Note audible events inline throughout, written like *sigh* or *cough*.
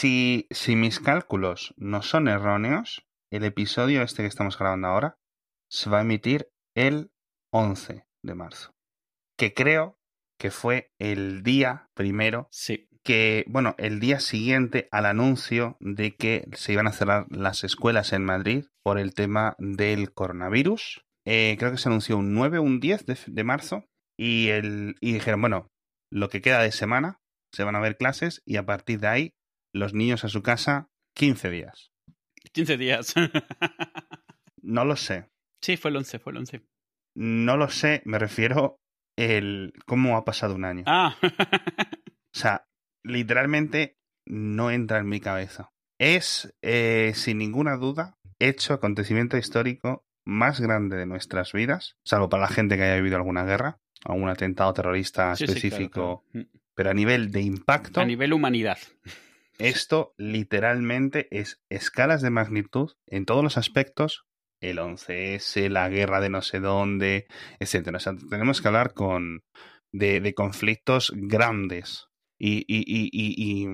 Si, si mis cálculos no son erróneos, el episodio este que estamos grabando ahora se va a emitir el 11 de marzo. Que creo que fue el día primero Sí. que, bueno, el día siguiente al anuncio de que se iban a cerrar las escuelas en Madrid por el tema del coronavirus. Eh, creo que se anunció un 9 o un 10 de, de marzo y, el, y dijeron, bueno, lo que queda de semana se van a ver clases y a partir de ahí los niños a su casa 15 días. 15 días. *laughs* No lo sé. sí, fue el 11, fue el 11. No lo sé, me refiero el cómo ha pasado un año. Ah, O sea, literalmente no entra en mi cabeza. Es, eh, sin ninguna duda, hecho acontecimiento histórico más grande de nuestras vidas, salvo para la gente que haya vivido alguna guerra, algún atentado terrorista sí, sí, específico, claro, claro. pero a nivel de impacto, A nivel humanidad. Esto literalmente es escalas de magnitud en todos los aspectos. El 11S, la guerra de no sé dónde, etcétera. O sea, tenemos que hablar con de, conflictos grandes y, y, y,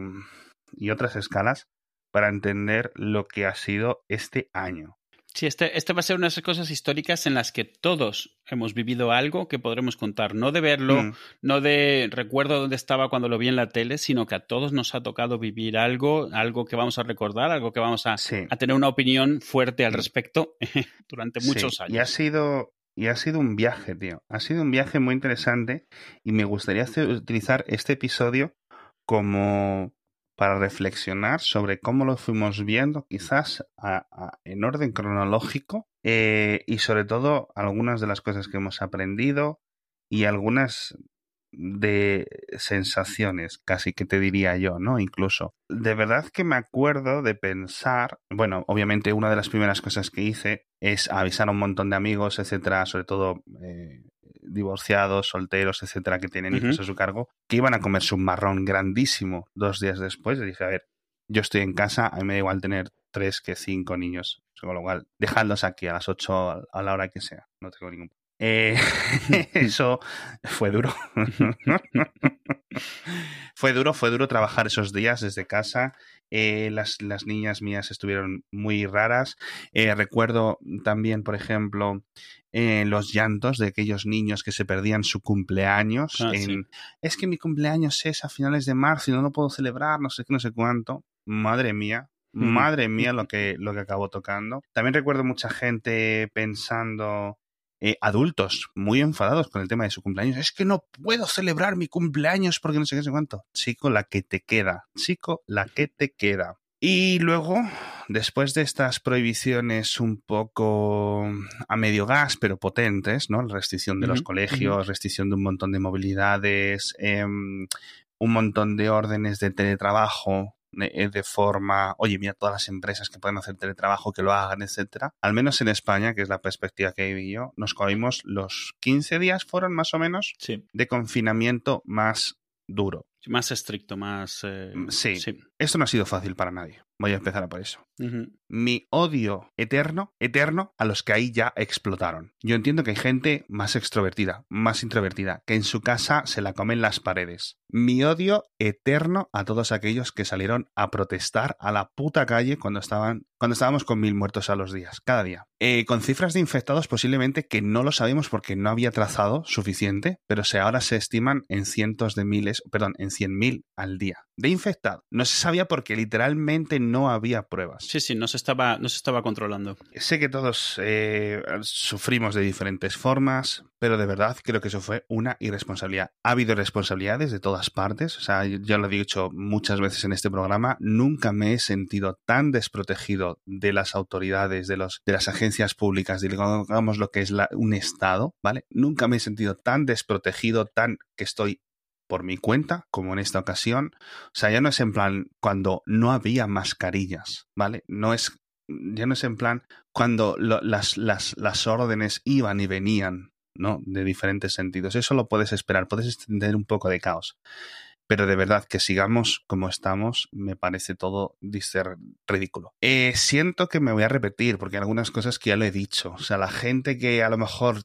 y otras escalas para entender lo que ha sido este año. Sí, este, este va a ser una de esas cosas históricas en las que todos hemos vivido algo que podremos contar. No de verlo, Mm, no de recuerdo dónde estaba cuando lo vi en la tele, sino que a todos nos ha tocado vivir algo, algo que vamos a recordar, algo que vamos a, sí. a tener una opinión fuerte al Mm. respecto *laughs* durante Sí, muchos Y ha años. sido, y ha sido un viaje, tío. Ha sido un viaje muy interesante y me gustaría utilizar este episodio como para reflexionar sobre cómo lo fuimos viendo, quizás en orden cronológico, eh, y sobre todo algunas de las cosas que hemos aprendido y algunas de sensaciones, casi que te diría yo, ¿no? Incluso. De verdad que me acuerdo de pensar, bueno, obviamente una de las primeras cosas que hice es avisar a un montón de amigos, etcétera, sobre todo eh, divorciados, solteros, etcétera, que tienen hijos a su cargo, que iban a comerse un marrón grandísimo dos días después. Y dije, a ver, yo estoy en casa, a mí me da igual tener tres que cinco niños. Con lo cual, dejadlos aquí a las ocho a a la hora que sea. No tengo ningún eh, *laughs* *laughs* eso fue duro. *laughs* fue duro, fue duro trabajar esos días desde casa. Eh, las, las niñas mías estuvieron muy raras. Eh, recuerdo también, por ejemplo, eh, los llantos de aquellos niños que se perdían su cumpleaños. Ah, en, sí. Es que mi cumpleaños es a finales de marzo y no lo puedo celebrar, no sé qué, no sé cuánto. Madre mía. Ujú. Madre mía lo que, lo que acabó tocando. También recuerdo mucha gente pensando eh, adultos muy enfadados con el tema de su cumpleaños. Es que no puedo celebrar mi cumpleaños porque no sé qué, sé cuánto. Chico, la que te queda. Chico, la que te queda. Y luego, después de estas prohibiciones un poco a medio gas, pero potentes, ¿no? La restricción de los colegios, restricción de un montón de movilidades, em, un montón de órdenes de teletrabajo eh, de forma, oye, mira todas las empresas que pueden hacer teletrabajo, que lo hagan, etcétera. Al menos en España, que es la perspectiva que viví yo, nos cogimos los 15 días, fueron más o menos, Sí, de confinamiento más duro. más estricto, más... eh, Mm, sí. sí. Esto no ha sido fácil para nadie. Voy a empezar a por eso. Mi odio eterno, eterno, a los que ahí ya explotaron. Yo entiendo que hay gente más extrovertida, más introvertida, que en su casa se la comen las paredes. Mi odio eterno a todos aquellos que salieron a protestar a la puta calle cuando estaban, cuando estábamos con mil muertos a los días, cada día. Eh, con cifras de infectados posiblemente que no lo sabemos porque no había trazado suficiente, pero se ahora se estiman en cientos de miles, perdón, en cien mil al día de infectados. No se porque literalmente no había pruebas. Sí, sí, no se estaba, no se estaba controlando. Sé que todos eh, sufrimos de diferentes formas, pero de verdad creo que eso fue una irresponsabilidad. Ha habido responsabilidades de todas partes, o sea, ya lo he dicho muchas veces en este programa, nunca me he sentido tan desprotegido de las autoridades, de, los, de las agencias públicas, digamos lo que es la, un Estado, ¿vale? Nunca me he sentido tan desprotegido, tan que estoy por mi cuenta, como en esta ocasión. O sea, ya no es en plan cuando no había mascarillas, ¿vale? No es, ya no es en plan cuando las, las, las órdenes iban y venían, ¿no? De diferentes sentidos. Eso lo puedes esperar, puedes tener un poco de caos. Pero de verdad que sigamos como estamos, me parece todo ser ridículo. Eh, siento que me voy a repetir, porque hay algunas cosas que ya lo he dicho. O sea, la gente que a lo mejor,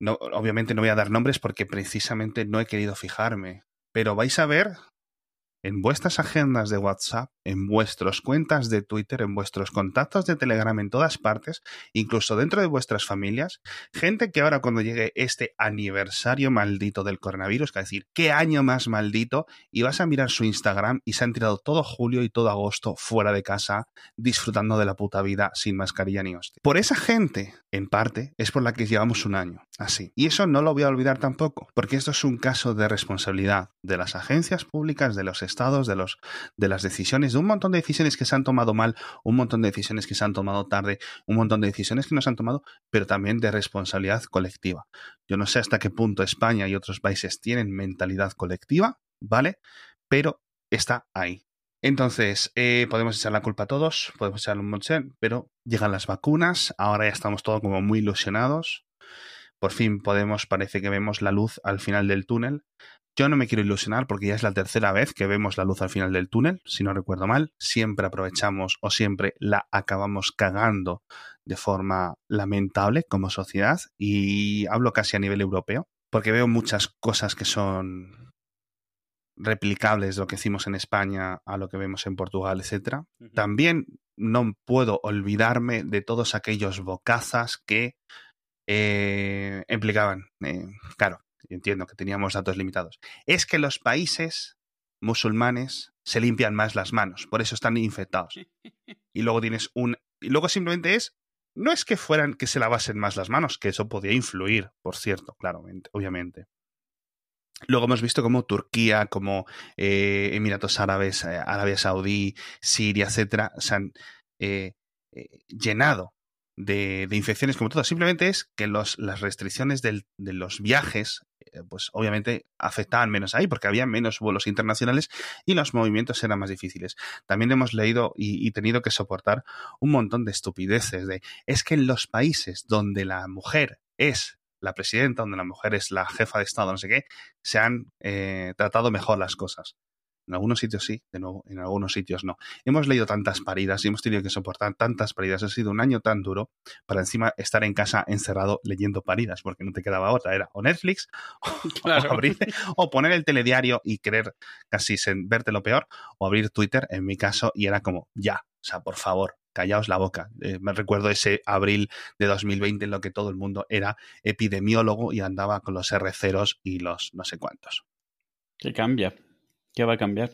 no, obviamente no voy a dar nombres porque precisamente no he querido fijarme. Pero vais a ver en vuestras agendas de WhatsApp, en vuestras cuentas de Twitter, en vuestros contactos de Telegram, en todas partes, incluso dentro de vuestras familias, gente que ahora cuando llegue este aniversario maldito del coronavirus, que decir, qué año más maldito, y vas a mirar su Instagram y se han tirado todo julio y todo agosto fuera de casa, disfrutando de la puta vida sin mascarilla ni hostia. Por esa gente, en parte, es por la que llevamos un año, así. Y eso no lo voy a olvidar tampoco, porque esto es un caso de responsabilidad de las agencias públicas, de los estados, de, los, de las decisiones, de un montón de decisiones que se han tomado mal, un montón de decisiones que se han tomado tarde, un montón de decisiones que no se han tomado, pero también de responsabilidad colectiva. Yo no sé hasta qué punto España y otros países tienen mentalidad colectiva, ¿vale? Pero está ahí. Entonces, eh, podemos echar la culpa a todos, podemos echarle un montón, pero llegan las vacunas, ahora ya estamos todos como muy ilusionados. Por fin podemos, parece que vemos la luz al final del túnel. Yo no me quiero ilusionar porque ya es la tercera vez que vemos la luz al final del túnel, si no recuerdo mal. Siempre aprovechamos o siempre la acabamos cagando de forma lamentable como sociedad y hablo casi a nivel europeo porque veo muchas cosas que son replicables de lo que hicimos en España a lo que vemos en Portugal, etc. También no puedo olvidarme de todos aquellos bocazas que eh, implicaban, eh, claro, entiendo que teníamos datos limitados, es que los países musulmanes se limpian más las manos, por eso están infectados. *laughs* Y luego tienes un... Y luego simplemente es... No es que fueran que se lavasen más las manos, que eso podía influir, por cierto, claro, obviamente. Luego hemos visto como Turquía, como eh, Emiratos Árabes, Arabia Saudí, Siria, etcétera, se han eh, llenado de, infecciones como todo. Simplemente es que los, las restricciones de los viajes, pues obviamente afectaban menos ahí porque había menos vuelos internacionales y los movimientos eran más difíciles. También hemos leído y, y tenido que soportar un montón de estupideces de es que en los países donde la mujer es la presidenta, donde la mujer es la jefa de Estado, no sé qué, se han eh, tratado mejor las cosas. En algunos sitios sí, de nuevo, en algunos sitios no. Hemos leído tantas paridas y hemos tenido que soportar tantas paridas. Ha sido un año tan duro para encima estar en casa encerrado leyendo paridas, porque no te quedaba otra. Era o Netflix, *laughs* o, abrir, o poner el telediario y querer casi verte lo peor, o abrir Twitter, en mi caso, y era como, ya, o sea, por favor, callaos la boca. Eh, me recuerdo ese abril de 2020 en lo que todo el mundo era epidemiólogo y andaba con los R0 y los no sé cuántos. ¿Qué cambia? ¿Qué va a cambiar?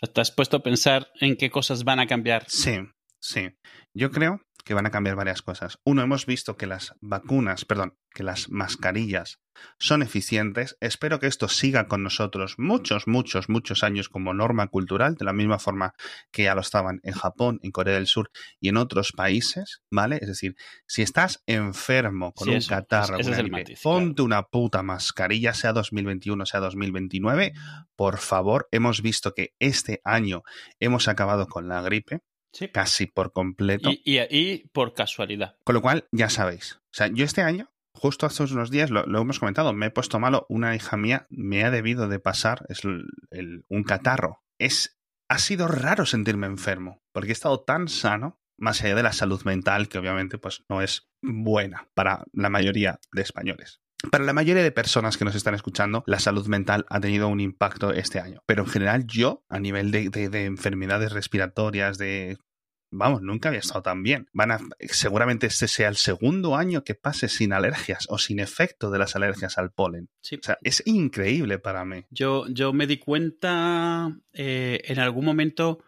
¿Estás puesto a pensar en qué cosas van a cambiar? Sí, sí. Yo creo que van a cambiar varias cosas. Uno, hemos visto que las vacunas, perdón, que las mascarillas son eficientes. Espero que esto siga con nosotros muchos, muchos, muchos años como norma cultural, de la misma forma que ya lo estaban en Japón, en Corea del Sur y en otros países, ¿vale? Es decir, si estás enfermo con un catarro, ponte una puta mascarilla, sea 2021, sea 2029, por favor. Hemos visto que este año hemos acabado con la gripe, casi por completo. Y, y, por casualidad. Con lo cual, ya sabéis. O sea, yo este año, justo hace unos días, lo, hemos comentado, me he puesto malo. Una hija mía me ha debido de pasar es un catarro. Es, ha sido raro sentirme enfermo, porque he estado tan sano, más allá de la salud mental, que obviamente pues, no es buena para la mayoría de españoles. Para la mayoría de personas que nos están escuchando, la salud mental ha tenido un impacto este año. Pero en general yo, a nivel de, de enfermedades respiratorias, de vamos, nunca había estado tan bien. Van a, seguramente este sea el segundo año que pase sin alergias o sin efecto de las alergias al polen. O sea, es increíble para mí. Yo, yo me di cuenta eh, en algún momento,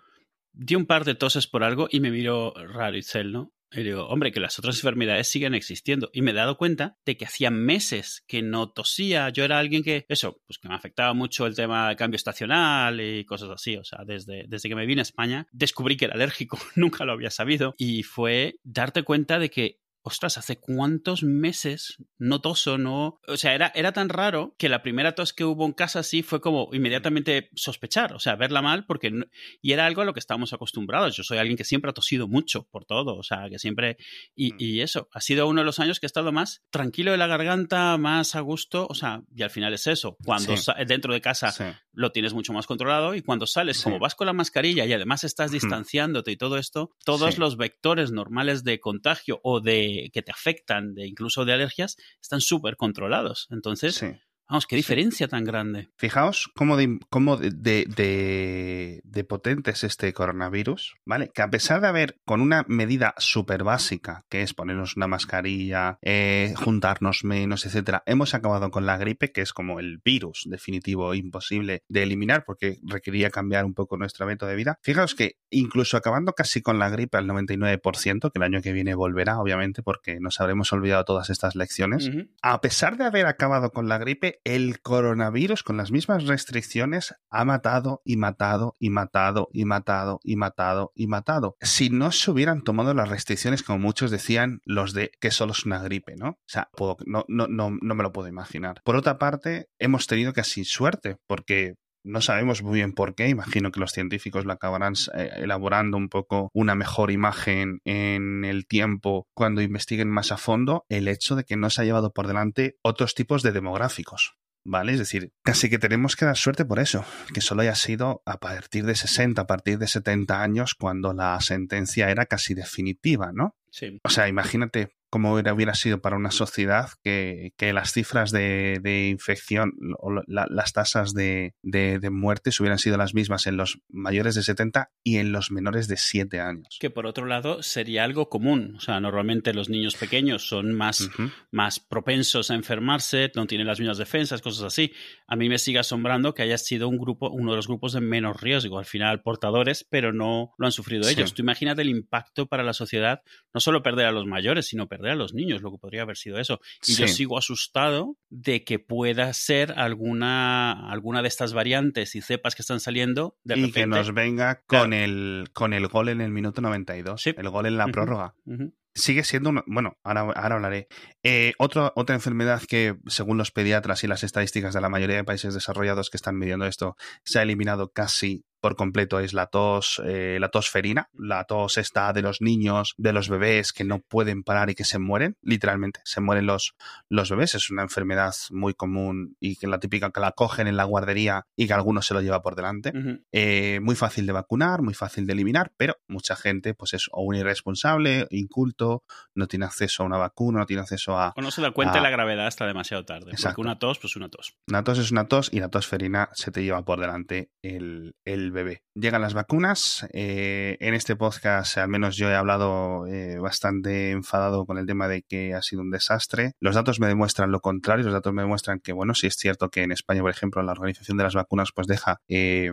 di un par de toses por algo y me miró raro y ¿no? Y digo, hombre, que las otras enfermedades siguen existiendo. Y me he dado cuenta de que hacía meses que no tosía. Yo era alguien que, eso, pues que me afectaba mucho el tema del cambio estacional y cosas así. O sea, desde, desde que me vine a España, descubrí que era alérgico. *laughs* Nunca lo había sabido. Y fue darte cuenta de que ostras, ¿hace cuántos meses no toso? No... O sea, era, era tan raro que la primera tos que hubo en casa así fue como inmediatamente sospechar, o sea, verla mal, porque... Y era algo a lo que estábamos acostumbrados. Yo soy alguien que siempre ha tosido mucho por todo, o sea, que siempre... Y, mm. y eso, ha sido uno de los años que he estado más tranquilo de la garganta, más a gusto, o sea, y al final es eso. Cuando dentro de casa lo tienes mucho más controlado y cuando sales, como vas con la mascarilla y además estás distanciándote y todo esto, todos los vectores normales de contagio o de que te afectan, de incluso de alergias, están súper controlados. Entonces, Vamos, qué diferencia tan grande. Fijaos cómo, de, cómo de, de, de, potente es este coronavirus, ¿vale? Que a pesar de haber con una medida súper básica, que es ponernos una mascarilla, eh, juntarnos menos, etcétera, hemos acabado con la gripe, que es como el virus definitivo imposible de eliminar porque requería cambiar un poco nuestro método de vida. Fijaos que incluso acabando casi con la gripe al 99%, que el año que viene volverá, obviamente, porque nos habremos olvidado todas estas lecciones, uh -huh. a pesar de haber acabado con la gripe, el coronavirus con las mismas restricciones ha matado y matado y matado y matado y matado y matado. Si no se hubieran tomado las restricciones, como muchos decían, los de que solo es una gripe, ¿no? O sea, no, no, no, no me lo puedo imaginar. Por otra parte, hemos tenido casi suerte, porque no sabemos muy bien por qué. Imagino que los científicos lo acabarán eh, elaborando un poco una mejor imagen en el tiempo cuando investiguen más a fondo el hecho de que no se ha llevado por delante otros tipos de demográficos. ¿Vale? Es decir, casi que tenemos que dar suerte por eso, que solo haya sido a partir de 60, a partir de 70 años, cuando la sentencia era casi definitiva, ¿no? Sí. O sea, imagínate cómo hubiera sido para una sociedad que, que las cifras de, de infección o la, las tasas de, de, de, muertes hubieran sido las mismas en los mayores de 70 y en los menores de 7 años. Que por otro lado sería algo común. O sea, normalmente los niños pequeños son más, uh -huh. más propensos a enfermarse, no tienen las mismas defensas, cosas así. A mí me sigue asombrando que haya sido un grupo, uno de los grupos de menos riesgo. Al final, portadores, pero no lo han sufrido sí. ellos. Tú imagínate el impacto para la sociedad, no solo perder a los mayores, sino perder a los niños, lo que podría haber sido eso. Y sí. yo sigo asustado de que pueda ser alguna, alguna de estas variantes y cepas que están saliendo de y repente. que nos venga con, claro. el, con el gol en el minuto 92, sí. el gol en la uh -huh. prórroga. Uh -huh sigue siendo un, bueno, ahora, ahora hablaré. Eh, otro, otra enfermedad que, según los pediatras y las estadísticas de la mayoría de países desarrollados que están midiendo esto, se ha eliminado casi por completo es la tos, eh, la tos ferina, la tos esta de los niños, de los bebés que no pueden parar y que se mueren, literalmente, se mueren los, los bebés. Es una enfermedad muy común y que la típica que la cogen en la guardería y que algunos se lo lleva por delante. Uh -huh. eh, muy fácil de vacunar, muy fácil de eliminar, pero mucha gente pues es o un irresponsable, inculto, no tiene acceso a una vacuna, no tiene acceso a... O no se da cuenta a... la gravedad hasta demasiado tarde. Exacto. Porque una tos, pues una tos. Una tos es una tos y la tos ferina se te lleva por delante el, el bebé. Llegan las vacunas. Eh, en este podcast, al menos yo he hablado eh, bastante enfadado con el tema de que ha sido un desastre. Los datos me demuestran lo contrario. Los datos me demuestran que, bueno, sí es cierto que en España, por ejemplo, la organización de las vacunas pues deja eh,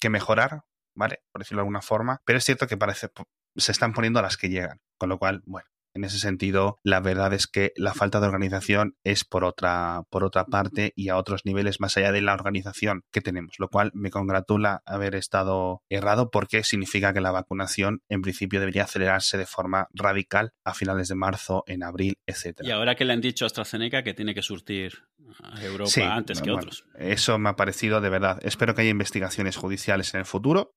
que mejorar, ¿vale? Por decirlo de alguna forma. Pero es cierto que parece se están poniendo a las que llegan. Con lo cual, bueno, en ese sentido, la verdad es que la falta de organización es por otra, por otra parte y a otros niveles más allá de la organización que tenemos, lo cual me congratula haber estado errado porque significa que la vacunación en principio debería acelerarse de forma radical a finales de marzo, en abril, etc. Y ahora que le han dicho a AstraZeneca que tiene que surtir a Europa sí, antes que bueno, otros. Eso me ha parecido de verdad. Espero que haya investigaciones judiciales en el futuro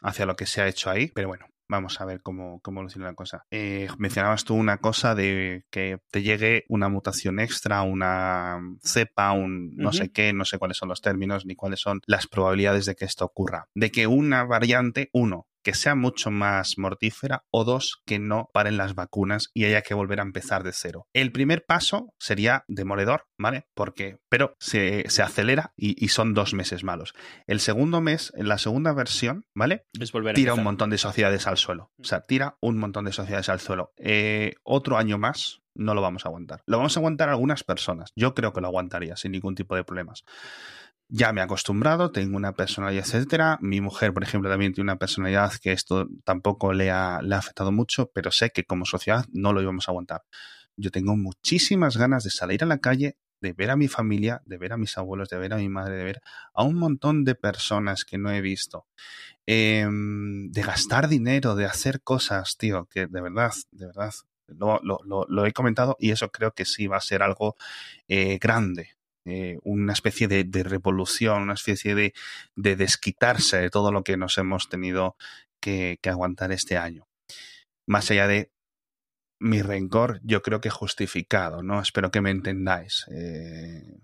hacia lo que se ha hecho ahí, pero bueno, Vamos a ver cómo, cómo evoluciona la cosa. Eh, mencionabas tú una cosa de que te llegue una mutación extra, una cepa, un no uh -huh. sé qué, no sé cuáles son los términos ni cuáles son las probabilidades de que esto ocurra. De que una variante, uno, que sea mucho más mortífera o dos, que no paren las vacunas y haya que volver a empezar de cero. El primer paso sería demoledor, ¿vale? Porque, pero se, se acelera y, y, son dos meses malos. El segundo mes, en la segunda versión, ¿vale? Es volver a tira empezar. un montón de sociedades al suelo. O sea, tira un montón de sociedades al suelo. Eh, otro año más, no lo vamos a aguantar. Lo vamos a aguantar algunas personas. Yo creo que lo aguantaría sin ningún tipo de problemas ya me he acostumbrado, tengo una personalidad, etcétera. Mi mujer, por ejemplo, también tiene una personalidad que esto tampoco le ha, le ha afectado mucho, pero sé que como sociedad no lo íbamos a aguantar. Yo tengo muchísimas ganas de salir a la calle, de ver a mi familia, de ver a mis abuelos, de ver a mi madre, de ver a un montón de personas que no he visto. Eh, de gastar dinero, de hacer cosas, tío, que de verdad, de verdad, lo, lo, lo, lo he comentado y eso creo que sí va a ser algo eh, grande eh, una especie de, de, revolución, una especie de, de, desquitarse de todo lo que nos hemos tenido que, que, aguantar este año. Más allá de mi rencor, yo creo que justificado, ¿no? Espero que me entendáis. Eh,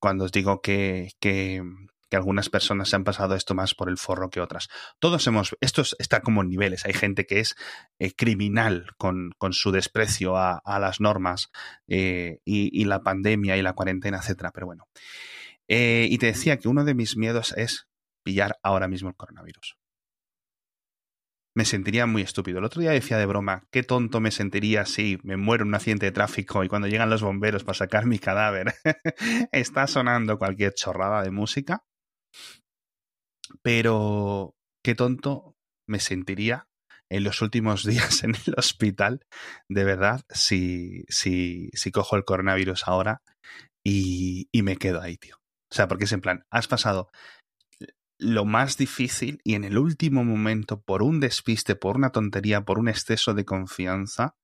cuando os digo que, que, que algunas personas se han pasado esto más por el forro que otras. Todos hemos, esto está como en niveles, hay gente que es eh, criminal con, su desprecio a, las normas eh, y, la pandemia y la cuarentena, etcétera, pero bueno. Eh, y te decía que uno de mis miedos es pillar ahora mismo el coronavirus me sentiría muy estúpido. El otro día decía de broma, qué tonto me sentiría si me muero en un accidente de tráfico y cuando llegan los bomberos para sacar mi cadáver *laughs* está sonando cualquier chorrada de música. Pero qué tonto me sentiría en los últimos *laughs* días en el hospital, de verdad, si, si, si cojo el coronavirus ahora y, y me quedo ahí, tío. O sea, porque es en plan, has pasado lo más difícil y en el último momento, por un despiste, por una tontería, por un exceso de confianza,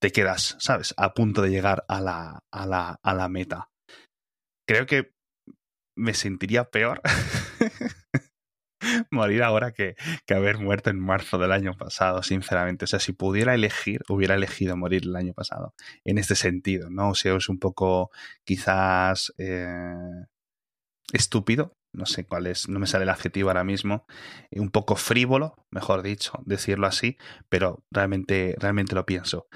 te quedas, ¿sabes? A punto de llegar a la, a la, a la meta. Creo que me sentiría peor *laughs* morir ahora que, que, haber muerto en marzo del año pasado, sinceramente. O sea, si pudiera elegir, hubiera elegido morir el año pasado. En este sentido, ¿no? O sea, es un poco quizás eh, estúpido, no sé cuál es, no me sale el adjetivo ahora mismo, eh, un poco frívolo, mejor dicho, decirlo así, pero realmente, realmente lo pienso.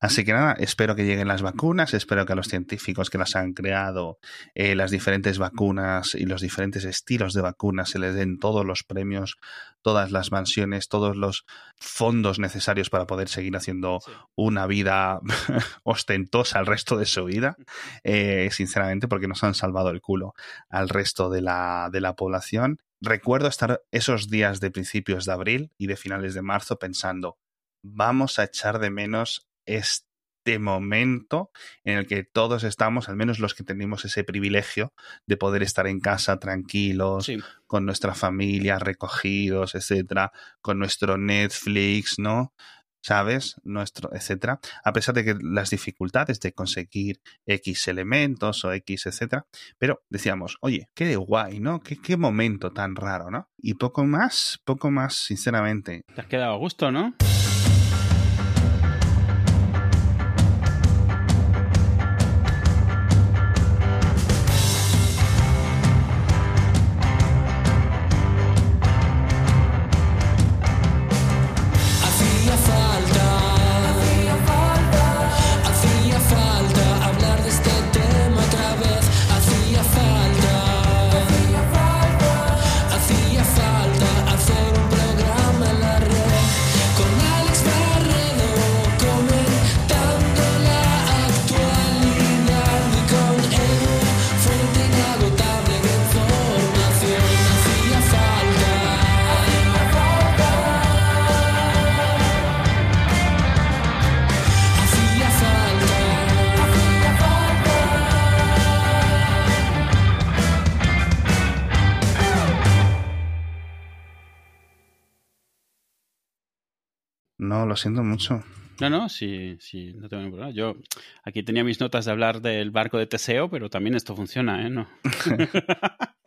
Así que nada, espero que lleguen las vacunas, espero que a los científicos que las han creado, eh, las diferentes vacunas y los diferentes estilos de vacunas se les den todos los premios, todas las mansiones, todos los fondos necesarios para poder seguir haciendo una vida *laughs* ostentosa el resto de su vida, *laughs* eh, sinceramente, porque nos han salvado el culo al resto de la, de la población. Recuerdo estar esos días de principios de abril y de finales de marzo pensando, vamos a echar de menos este momento en el que todos estamos, al menos los que tenemos ese privilegio de poder estar en casa tranquilos, con nuestra familia, recogidos, etcétera, con nuestro Netflix, ¿no? ¿Sabes? Nuestro, etcétera, a pesar de que las dificultades de conseguir X elementos o X, etcétera, pero decíamos, oye, qué guay, ¿no? Qué, qué momento tan raro, ¿no? Y poco más, poco más, sinceramente. Te has quedado a gusto, ¿no? lo siento mucho. No, no, sí, sí, no tengo ningún problema. Yo aquí tenía mis notas de hablar del barco de Teseo, pero también esto funciona, ¿eh? No. *laughs*